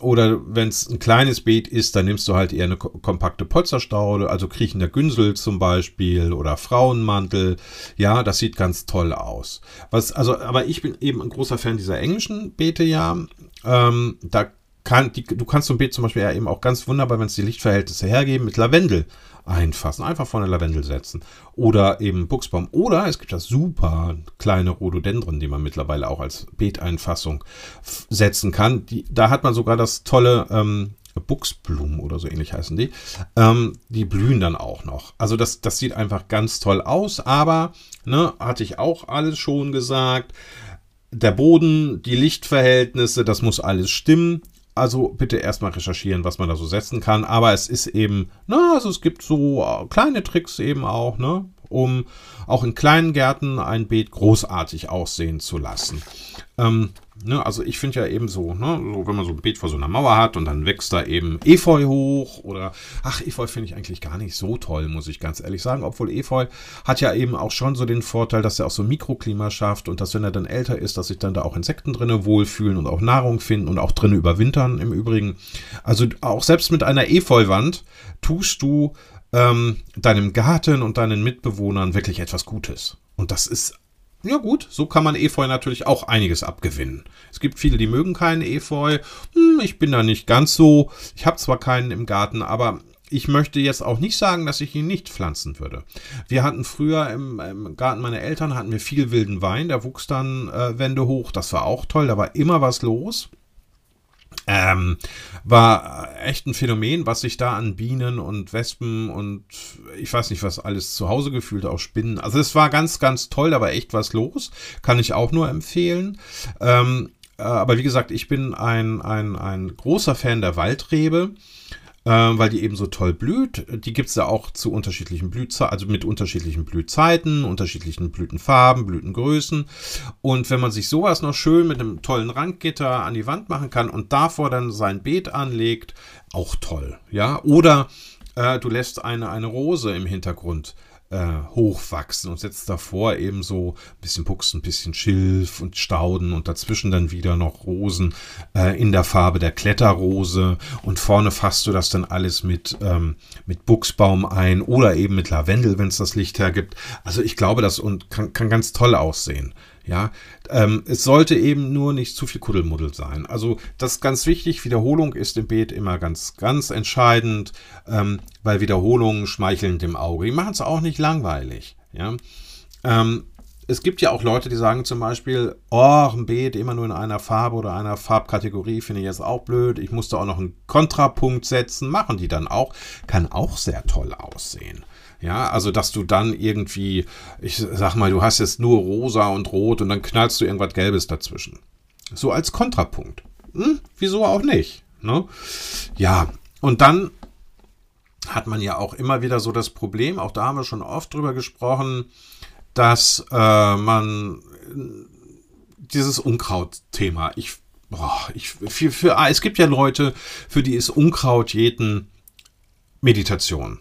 Speaker 2: oder wenn es ein kleines Beet ist, dann nimmst du halt eher eine kompakte Polsterstaude, also kriechender Günsel zum Beispiel oder Frauenmantel. Ja, das sieht ganz toll aus. Was, also, aber ich bin eben ein großer Fan dieser englischen Beete, ja. Ähm, da kann, die, du kannst so ein Beet zum Beispiel ja eben auch ganz wunderbar, wenn es die Lichtverhältnisse hergeben, mit Lavendel einfassen. Einfach vorne Lavendel setzen. Oder eben Buchsbaum. Oder es gibt das super kleine Rhododendron, die man mittlerweile auch als Beeteinfassung setzen kann. Die, da hat man sogar das tolle ähm, Buchsblumen oder so ähnlich heißen die. Ähm, die blühen dann auch noch. Also das, das sieht einfach ganz toll aus. Aber, ne, hatte ich auch alles schon gesagt. Der Boden, die Lichtverhältnisse, das muss alles stimmen. Also bitte erstmal recherchieren, was man da so setzen kann. Aber es ist eben, na, also es gibt so äh, kleine Tricks eben auch, ne, um auch in kleinen Gärten ein Beet großartig aussehen zu lassen. Ähm, Ne, also ich finde ja eben so, ne, so, wenn man so ein Beet vor so einer Mauer hat und dann wächst da eben Efeu hoch oder, ach, Efeu finde ich eigentlich gar nicht so toll, muss ich ganz ehrlich sagen, obwohl Efeu hat ja eben auch schon so den Vorteil, dass er auch so Mikroklima schafft und dass, wenn er dann älter ist, dass sich dann da auch Insekten drinne wohlfühlen und auch Nahrung finden und auch drinnen überwintern im Übrigen. Also auch selbst mit einer Efeuwand tust du ähm, deinem Garten und deinen Mitbewohnern wirklich etwas Gutes. Und das ist ja gut, so kann man Efeu natürlich auch einiges abgewinnen. Es gibt viele, die mögen keinen Efeu. Hm, ich bin da nicht ganz so. Ich habe zwar keinen im Garten, aber ich möchte jetzt auch nicht sagen, dass ich ihn nicht pflanzen würde. Wir hatten früher im, im Garten meiner Eltern hatten wir viel wilden Wein, der wuchs dann äh, Wände hoch. Das war auch toll, da war immer was los. Ähm, war echt ein Phänomen, was sich da an Bienen und Wespen und ich weiß nicht, was alles zu Hause gefühlt, auch Spinnen. Also es war ganz, ganz toll, da war echt was los. Kann ich auch nur empfehlen. Ähm, äh, aber wie gesagt, ich bin ein, ein, ein großer Fan der Waldrebe äh, weil die eben so toll blüht. Die gibt es ja auch zu unterschiedlichen Blühzeiten, also mit unterschiedlichen Blühzeiten, unterschiedlichen Blütenfarben, Blütengrößen. Und wenn man sich sowas noch schön mit einem tollen Randgitter an die Wand machen kann und davor dann sein Beet anlegt, auch toll. Ja, oder äh, du lässt eine, eine Rose im Hintergrund äh, hochwachsen und setzt davor eben so ein bisschen Buchs, ein bisschen Schilf und Stauden und dazwischen dann wieder noch Rosen äh, in der Farbe der Kletterrose und vorne fasst du das dann alles mit, ähm, mit Buchsbaum ein oder eben mit Lavendel, wenn es das Licht hergibt. Also ich glaube, das und kann, kann ganz toll aussehen. Ja, ähm, es sollte eben nur nicht zu viel Kuddelmuddel sein. Also das ist ganz wichtig. Wiederholung ist im Beet immer ganz, ganz entscheidend, ähm, weil Wiederholungen schmeicheln dem Auge. Die machen es auch nicht langweilig. Ja, ähm, es gibt ja auch Leute, die sagen zum Beispiel, oh, ein Beet immer nur in einer Farbe oder einer Farbkategorie finde ich jetzt auch blöd. Ich muss da auch noch einen Kontrapunkt setzen. Machen die dann auch. Kann auch sehr toll aussehen. Ja, also dass du dann irgendwie, ich sag mal, du hast jetzt nur rosa und rot und dann knallst du irgendwas Gelbes dazwischen. So als Kontrapunkt. Hm, wieso auch nicht? Ne? Ja, und dann hat man ja auch immer wieder so das Problem, auch da haben wir schon oft drüber gesprochen, dass äh, man dieses Unkraut-Thema, ich, boah, ich für, für, es gibt ja Leute, für die ist Unkraut jeden Meditation.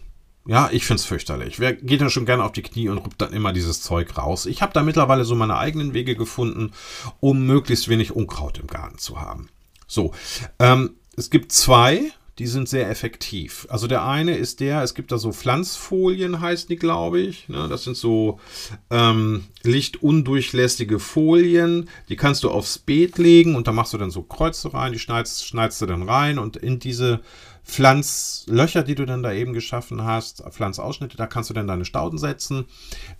Speaker 2: Ja, ich find's fürchterlich. Wer geht dann schon gerne auf die Knie und ruppt dann immer dieses Zeug raus? Ich habe da mittlerweile so meine eigenen Wege gefunden, um möglichst wenig Unkraut im Garten zu haben. So, ähm, es gibt zwei, die sind sehr effektiv. Also der eine ist der, es gibt da so Pflanzfolien, heißt die, glaube ich. Ne? Das sind so ähm, lichtundurchlässige Folien. Die kannst du aufs Beet legen und da machst du dann so Kreuze rein, die schneidest, schneidest du dann rein und in diese Pflanzlöcher, die du dann da eben geschaffen hast, Pflanzausschnitte, da kannst du dann deine Stauden setzen.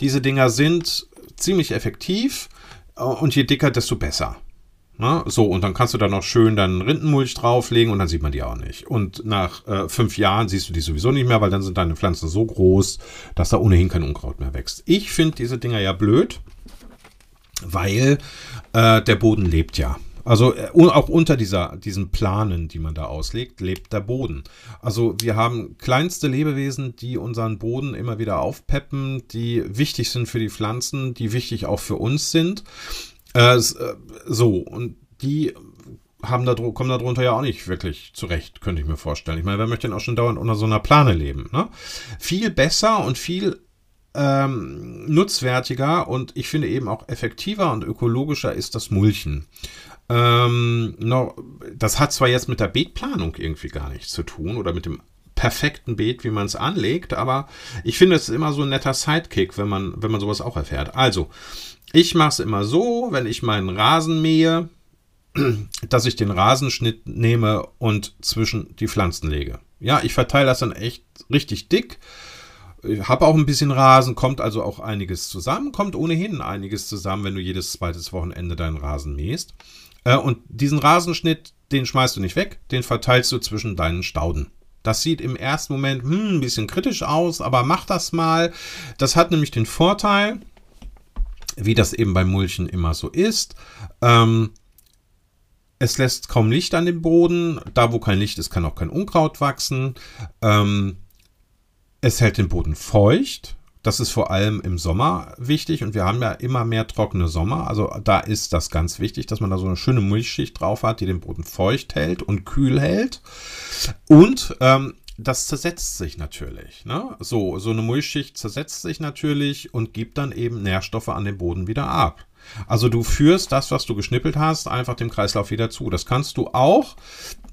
Speaker 2: Diese Dinger sind ziemlich effektiv äh, und je dicker, desto besser. Ne? So, und dann kannst du da noch schön dann Rindenmulch drauflegen und dann sieht man die auch nicht. Und nach äh, fünf Jahren siehst du die sowieso nicht mehr, weil dann sind deine Pflanzen so groß, dass da ohnehin kein Unkraut mehr wächst. Ich finde diese Dinger ja blöd, weil äh, der Boden lebt ja. Also äh, auch unter dieser, diesen Planen, die man da auslegt, lebt der Boden. Also wir haben kleinste Lebewesen, die unseren Boden immer wieder aufpeppen, die wichtig sind für die Pflanzen, die wichtig auch für uns sind. Äh, äh so, und die haben da, kommen darunter ja auch nicht wirklich zurecht, könnte ich mir vorstellen. Ich meine, wer möchte denn auch schon dauernd unter so einer Plane leben? Ne? Viel besser und viel ähm, nutzwertiger und ich finde eben auch effektiver und ökologischer ist das Mulchen. Ähm, no, das hat zwar jetzt mit der Beetplanung irgendwie gar nichts zu tun oder mit dem perfekten Beet, wie man es anlegt, aber ich finde es immer so ein netter Sidekick, wenn man, wenn man sowas auch erfährt. Also, ich mache es immer so, wenn ich meinen Rasen mähe, dass ich den Rasenschnitt nehme und zwischen die Pflanzen lege. Ja, ich verteile das dann echt richtig dick. Ich habe auch ein bisschen Rasen, kommt also auch einiges zusammen, kommt ohnehin einiges zusammen, wenn du jedes zweites Wochenende deinen Rasen mähst. Äh, und diesen Rasenschnitt, den schmeißt du nicht weg, den verteilst du zwischen deinen Stauden. Das sieht im ersten Moment hm, ein bisschen kritisch aus, aber mach das mal. Das hat nämlich den Vorteil, wie das eben beim Mulchen immer so ist. Ähm, es lässt kaum Licht an dem Boden. Da, wo kein Licht ist, kann auch kein Unkraut wachsen. Ähm, es hält den Boden feucht. Das ist vor allem im Sommer wichtig und wir haben ja immer mehr trockene Sommer. Also da ist das ganz wichtig, dass man da so eine schöne Milchschicht drauf hat, die den Boden feucht hält und kühl hält. Und ähm, das zersetzt sich natürlich. Ne? So, so eine Mulchschicht zersetzt sich natürlich und gibt dann eben Nährstoffe an den Boden wieder ab. Also du führst das, was du geschnippelt hast, einfach dem Kreislauf wieder zu. Das kannst du auch.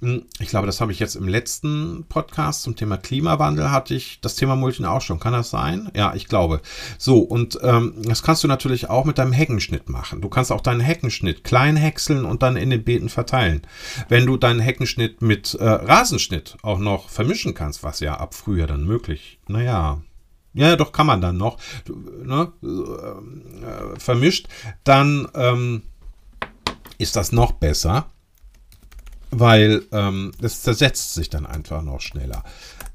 Speaker 2: Hm, ich glaube, das habe ich jetzt im letzten Podcast zum Thema Klimawandel hatte ich das Thema Mulchen auch schon. Kann das sein? Ja, ich glaube. So, und ähm, das kannst du natürlich auch mit deinem Heckenschnitt machen. Du kannst auch deinen Heckenschnitt klein häckseln und dann in den Beeten verteilen. Wenn du deinen Heckenschnitt mit äh, Rasenschnitt auch noch vermischen kannst, was ja ab Frühjahr dann möglich, naja, ja, doch kann man dann noch, ne, äh, vermischt, dann ähm, ist das noch besser, weil ähm, zersetzt sich dann einfach noch schneller.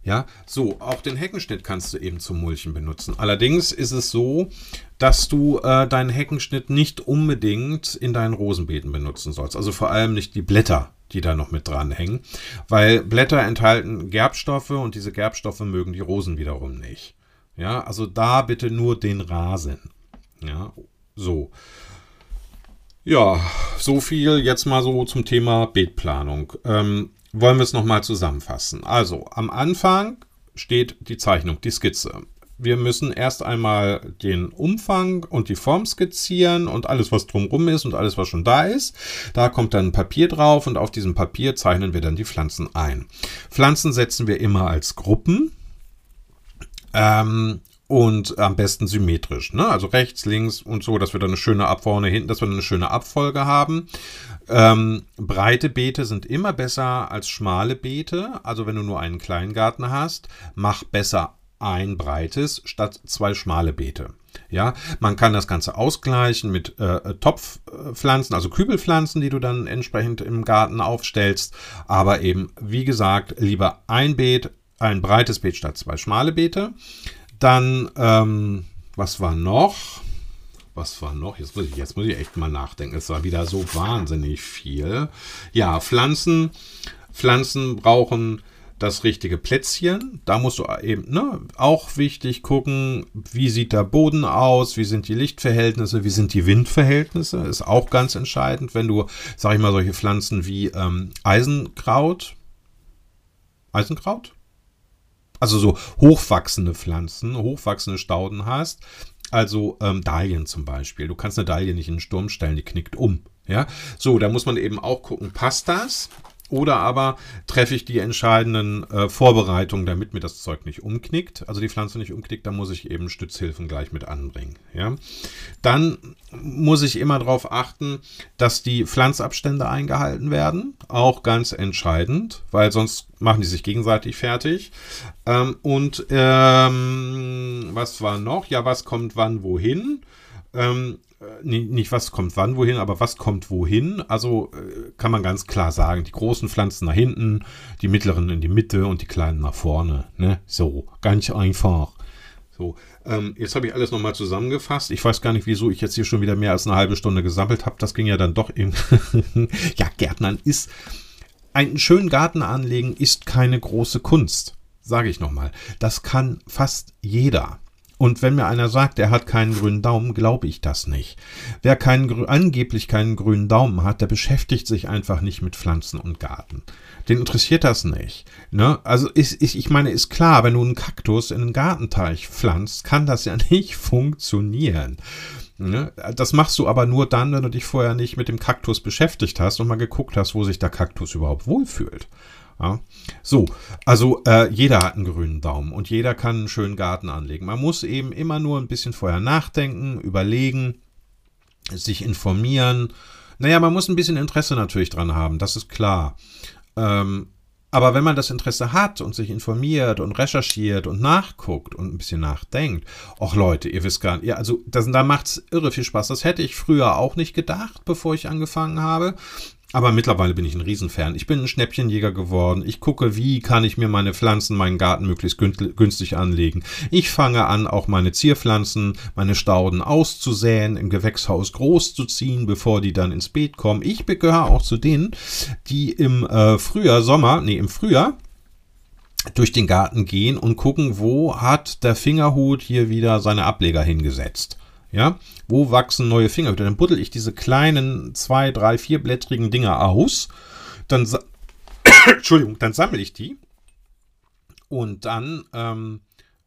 Speaker 2: Ja, so, auch den Heckenschnitt kannst du eben zum Mulchen benutzen. Allerdings ist es so, dass du äh, deinen Heckenschnitt nicht unbedingt in deinen Rosenbeeten benutzen sollst. Also vor allem nicht die Blätter, die da noch mit dranhängen, weil Blätter enthalten Gerbstoffe und diese Gerbstoffe mögen die Rosen wiederum nicht. Ja, also da bitte nur den Rasen. Ja, so. Ja, so viel jetzt mal so zum Thema Beetplanung. Ähm, wollen wir es nochmal zusammenfassen. Also, am Anfang steht die Zeichnung, die Skizze. Wir müssen erst einmal den Umfang und die Form skizzieren und alles, was drumherum ist und alles, was schon da ist. Da kommt dann Papier drauf und auf diesem Papier zeichnen wir dann die Pflanzen ein. Pflanzen setzen wir immer als Gruppen. Ähm, und am besten symmetrisch, ne? Also rechts, links und so, dass wir dann eine schöne Ab hinten, dass wir eine schöne Abfolge haben. Ähm, breite Beete sind immer besser als schmale Beete. Also wenn du nur einen Kleingarten hast, mach besser ein breites statt zwei schmale Beete. Ja, man kann das Ganze ausgleichen mit äh, Topfpflanzen, also Kübelpflanzen, die du dann entsprechend im Garten aufstellst. Aber eben, wie gesagt, lieber ein Beet, ein breites Beet statt zwei schmale Beete. Dann, ähm, was war noch? Was war noch? Jetzt muss, ich, jetzt muss ich echt mal nachdenken. Es war wieder so wahnsinnig viel. Ja, Pflanzen. Pflanzen brauchen das richtige Plätzchen. Da musst du eben ne, auch wichtig gucken, wie sieht der Boden aus, wie sind die Lichtverhältnisse, wie sind die Windverhältnisse. Ist auch ganz entscheidend, wenn du, sag ich mal, solche Pflanzen wie ähm, Eisenkraut. Eisenkraut? Also so hochwachsende Pflanzen, hochwachsende Stauden hast, also ähm, Dahlien zum Beispiel. Du kannst eine Dahlie nicht in den Sturm stellen, die knickt um. Ja, so, da muss man eben auch gucken, passt das? Oder aber treffe ich die entscheidenden äh, Vorbereitungen, damit mir das Zeug nicht umknickt, also die Pflanze nicht umknickt, dann muss ich eben Stützhilfen gleich mit anbringen. Ja? Dann muss ich immer darauf achten, dass die Pflanzabstände eingehalten werden. Auch ganz entscheidend, weil sonst machen die sich gegenseitig fertig. Ähm, und ähm, was war noch? Ja, was kommt wann wohin? Ähm, äh, nicht was kommt wann wohin, aber was kommt wohin. Also äh, kann man ganz klar sagen, die großen Pflanzen nach hinten, die mittleren in die Mitte und die kleinen nach vorne. Ne? So, ganz einfach. So, ähm, jetzt habe ich alles nochmal zusammengefasst. Ich weiß gar nicht, wieso ich jetzt hier schon wieder mehr als eine halbe Stunde gesammelt habe. Das ging ja dann doch eben. ja, Gärtnern ist. Einen schönen Garten anlegen ist keine große Kunst. Sage ich nochmal. Das kann fast jeder. Und wenn mir einer sagt, er hat keinen grünen Daumen, glaube ich das nicht. Wer keinen, angeblich keinen grünen Daumen hat, der beschäftigt sich einfach nicht mit Pflanzen und Garten. Den interessiert das nicht. Ne? Also ist, ist, ich meine, ist klar, wenn du einen Kaktus in einen Gartenteich pflanzt, kann das ja nicht funktionieren. Ne? Das machst du aber nur dann, wenn du dich vorher nicht mit dem Kaktus beschäftigt hast und mal geguckt hast, wo sich der Kaktus überhaupt wohlfühlt. Ja. So, also äh, jeder hat einen grünen Daumen und jeder kann einen schönen Garten anlegen. Man muss eben immer nur ein bisschen vorher nachdenken, überlegen, sich informieren. Naja, man muss ein bisschen Interesse natürlich dran haben, das ist klar. Ähm, aber wenn man das Interesse hat und sich informiert und recherchiert und nachguckt und ein bisschen nachdenkt, ach Leute, ihr wisst gar nicht, also da macht's irre viel Spaß. Das hätte ich früher auch nicht gedacht, bevor ich angefangen habe. Aber mittlerweile bin ich ein Riesenfan. Ich bin ein Schnäppchenjäger geworden. Ich gucke, wie kann ich mir meine Pflanzen, meinen Garten möglichst günstig anlegen. Ich fange an, auch meine Zierpflanzen, meine Stauden auszusäen, im Gewächshaus groß zu ziehen, bevor die dann ins Beet kommen. Ich gehöre auch zu denen, die im äh, Frühjahr, Sommer, nee, im Frühjahr durch den Garten gehen und gucken, wo hat der Fingerhut hier wieder seine Ableger hingesetzt. Ja, wo wachsen neue Fingerhüte? Dann buddel ich diese kleinen zwei, drei, vierblättrigen Dinger aus. Dann, Entschuldigung, dann sammle ich die und dann, ähm,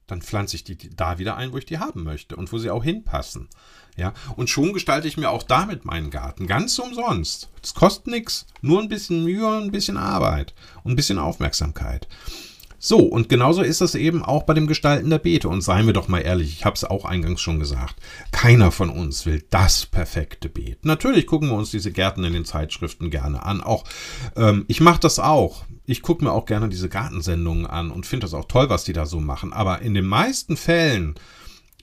Speaker 2: dann pflanze ich die da wieder ein, wo ich die haben möchte und wo sie auch hinpassen. Ja, und schon gestalte ich mir auch damit meinen Garten ganz umsonst. Das kostet nichts, nur ein bisschen Mühe, ein bisschen Arbeit und ein bisschen Aufmerksamkeit. So, und genauso ist es eben auch bei dem Gestalten der Beete. Und seien wir doch mal ehrlich, ich habe es auch eingangs schon gesagt, keiner von uns will das perfekte Beet. Natürlich gucken wir uns diese Gärten in den Zeitschriften gerne an. Auch ähm, ich mache das auch. Ich gucke mir auch gerne diese Gartensendungen an und finde das auch toll, was die da so machen. Aber in den meisten Fällen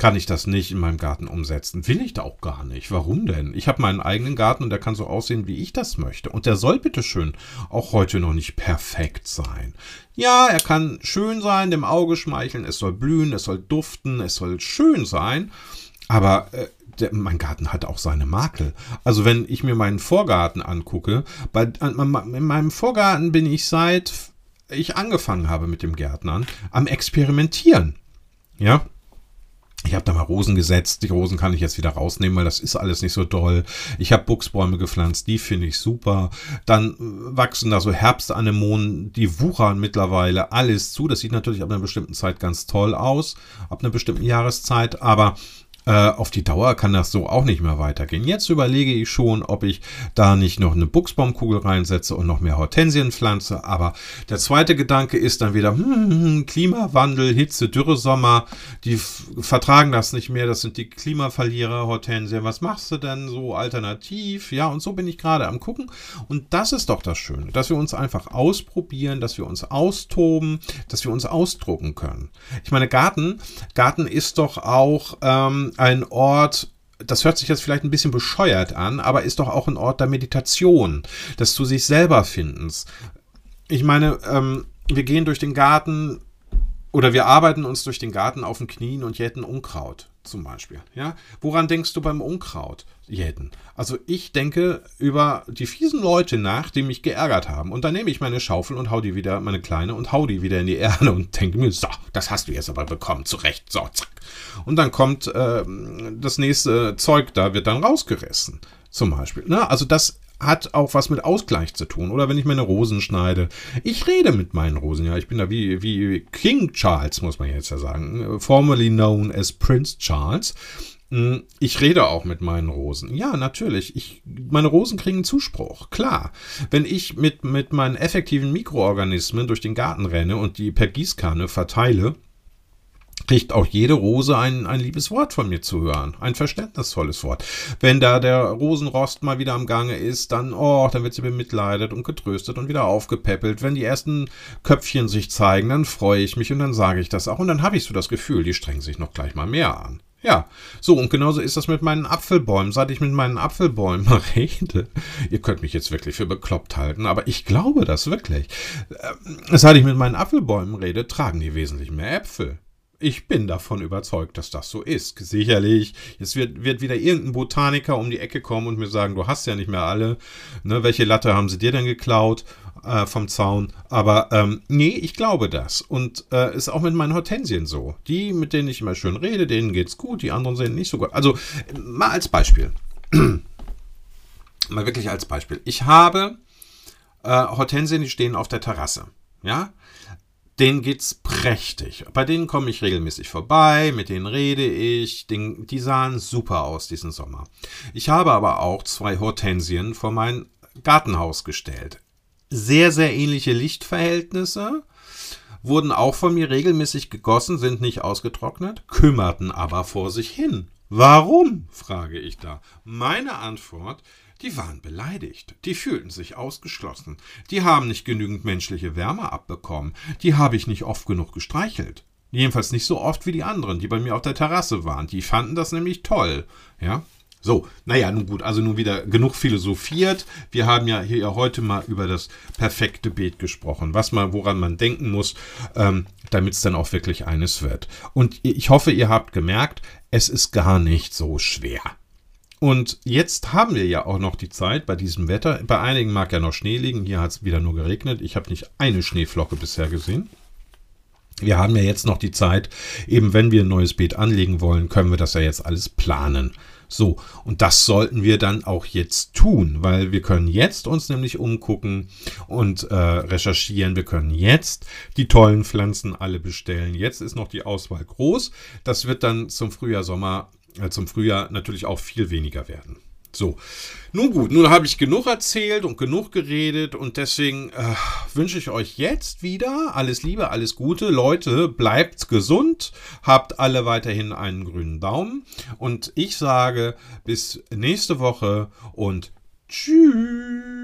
Speaker 2: kann ich das nicht in meinem Garten umsetzen. Will ich da auch gar nicht. Warum denn? Ich habe meinen eigenen Garten und der kann so aussehen, wie ich das möchte. Und der soll bitteschön auch heute noch nicht perfekt sein. Ja, er kann schön sein, dem Auge schmeicheln, es soll blühen, es soll duften, es soll schön sein. Aber äh, der, mein Garten hat auch seine Makel. Also wenn ich mir meinen Vorgarten angucke, bei, in meinem Vorgarten bin ich seit ich angefangen habe mit dem Gärtnern am Experimentieren. Ja, ich habe da mal Rosen gesetzt. Die Rosen kann ich jetzt wieder rausnehmen, weil das ist alles nicht so doll. Ich habe Buchsbäume gepflanzt, die finde ich super. Dann äh, wachsen da so Herbstanemonen, die wuchern mittlerweile alles zu. Das sieht natürlich ab einer bestimmten Zeit ganz toll aus, ab einer bestimmten Jahreszeit, aber äh, auf die Dauer kann das so auch nicht mehr weitergehen. Jetzt überlege ich schon, ob ich da nicht noch eine Buchsbaumkugel reinsetze und noch mehr Hortensien pflanze. Aber der zweite Gedanke ist dann wieder, hm, Klimawandel, Hitze, Dürresommer, die vertragen das nicht mehr. Das sind die Klimaverlierer, Hortensien. Was machst du denn so alternativ? Ja, und so bin ich gerade am gucken. Und das ist doch das Schöne, dass wir uns einfach ausprobieren, dass wir uns austoben, dass wir uns ausdrucken können. Ich meine, Garten, Garten ist doch auch ähm, ein Ort, das hört sich jetzt vielleicht ein bisschen bescheuert an, aber ist doch auch ein Ort der Meditation, des zu sich selber Findens. Ich meine, ähm, wir gehen durch den Garten oder wir arbeiten uns durch den Garten auf den Knien und jäten Unkraut zum Beispiel. Ja? Woran denkst du beim Unkraut jäten? Also ich denke über die fiesen Leute nach, die mich geärgert haben. Und dann nehme ich meine Schaufel und hau die wieder, meine kleine, und hau die wieder in die Erde und denke mir, so, das hast du jetzt aber bekommen, zurecht, so, zack. Und dann kommt äh, das nächste Zeug da, wird dann rausgerissen, zum Beispiel. Ne? Also das hat auch was mit Ausgleich zu tun. Oder wenn ich meine Rosen schneide. Ich rede mit meinen Rosen, ja. Ich bin da wie, wie King Charles, muss man jetzt ja sagen. Formerly known as Prince Charles. Hm, ich rede auch mit meinen Rosen. Ja, natürlich. Ich, meine Rosen kriegen Zuspruch. Klar. Wenn ich mit, mit meinen effektiven Mikroorganismen durch den Garten renne und die per Gießkanne verteile, kriegt auch jede Rose ein, ein liebes Wort von mir zu hören. Ein verständnisvolles Wort. Wenn da der Rosenrost mal wieder am Gange ist, dann, oh, dann wird sie bemitleidet und getröstet und wieder aufgepäppelt. Wenn die ersten Köpfchen sich zeigen, dann freue ich mich und dann sage ich das auch. Und dann habe ich so das Gefühl, die strengen sich noch gleich mal mehr an. Ja, so und genauso ist das mit meinen Apfelbäumen. Seit ich mit meinen Apfelbäumen rede, ihr könnt mich jetzt wirklich für bekloppt halten, aber ich glaube das wirklich. Äh, seit ich mit meinen Apfelbäumen rede, tragen die wesentlich mehr Äpfel. Ich bin davon überzeugt, dass das so ist. Sicherlich, es wird, wird wieder irgendein Botaniker um die Ecke kommen und mir sagen, du hast ja nicht mehr alle. Ne, welche Latte haben sie dir denn geklaut äh, vom Zaun? Aber ähm, nee, ich glaube das. Und äh, ist auch mit meinen Hortensien so. Die, mit denen ich immer schön rede, denen geht's gut, die anderen sehen nicht so gut. Also mal als Beispiel. mal wirklich als Beispiel. Ich habe äh, Hortensien, die stehen auf der Terrasse. Ja, denen geht's prächtig. Bei denen komme ich regelmäßig vorbei, mit denen rede ich. Den, die sahen super aus diesen Sommer. Ich habe aber auch zwei Hortensien vor mein Gartenhaus gestellt. Sehr, sehr ähnliche Lichtverhältnisse. Wurden auch von mir regelmäßig gegossen, sind nicht ausgetrocknet, kümmerten aber vor sich hin. Warum? frage ich da. Meine Antwort, die waren beleidigt, die fühlten sich ausgeschlossen, die haben nicht genügend menschliche Wärme abbekommen, die habe ich nicht oft genug gestreichelt. Jedenfalls nicht so oft wie die anderen, die bei mir auf der Terrasse waren. Die fanden das nämlich toll. Ja, so, naja, nun gut, also nun wieder genug philosophiert. Wir haben ja hier heute mal über das perfekte Beet gesprochen, was man, woran man denken muss, ähm, damit es dann auch wirklich eines wird. Und ich hoffe, ihr habt gemerkt, es ist gar nicht so schwer. Und jetzt haben wir ja auch noch die Zeit bei diesem Wetter. Bei einigen mag ja noch Schnee liegen. Hier hat es wieder nur geregnet. Ich habe nicht eine Schneeflocke bisher gesehen. Wir haben ja jetzt noch die Zeit, eben wenn wir ein neues Beet anlegen wollen, können wir das ja jetzt alles planen. So, und das sollten wir dann auch jetzt tun, weil wir können jetzt uns nämlich umgucken und äh, recherchieren. Wir können jetzt die tollen Pflanzen alle bestellen. Jetzt ist noch die Auswahl groß. Das wird dann zum Frühjahr, Sommer äh, zum Frühjahr natürlich auch viel weniger werden. So, nun gut, nun habe ich genug erzählt und genug geredet und deswegen äh, wünsche ich euch jetzt wieder alles Liebe, alles Gute. Leute, bleibt gesund, habt alle weiterhin einen grünen Daumen und ich sage bis nächste Woche und tschüss.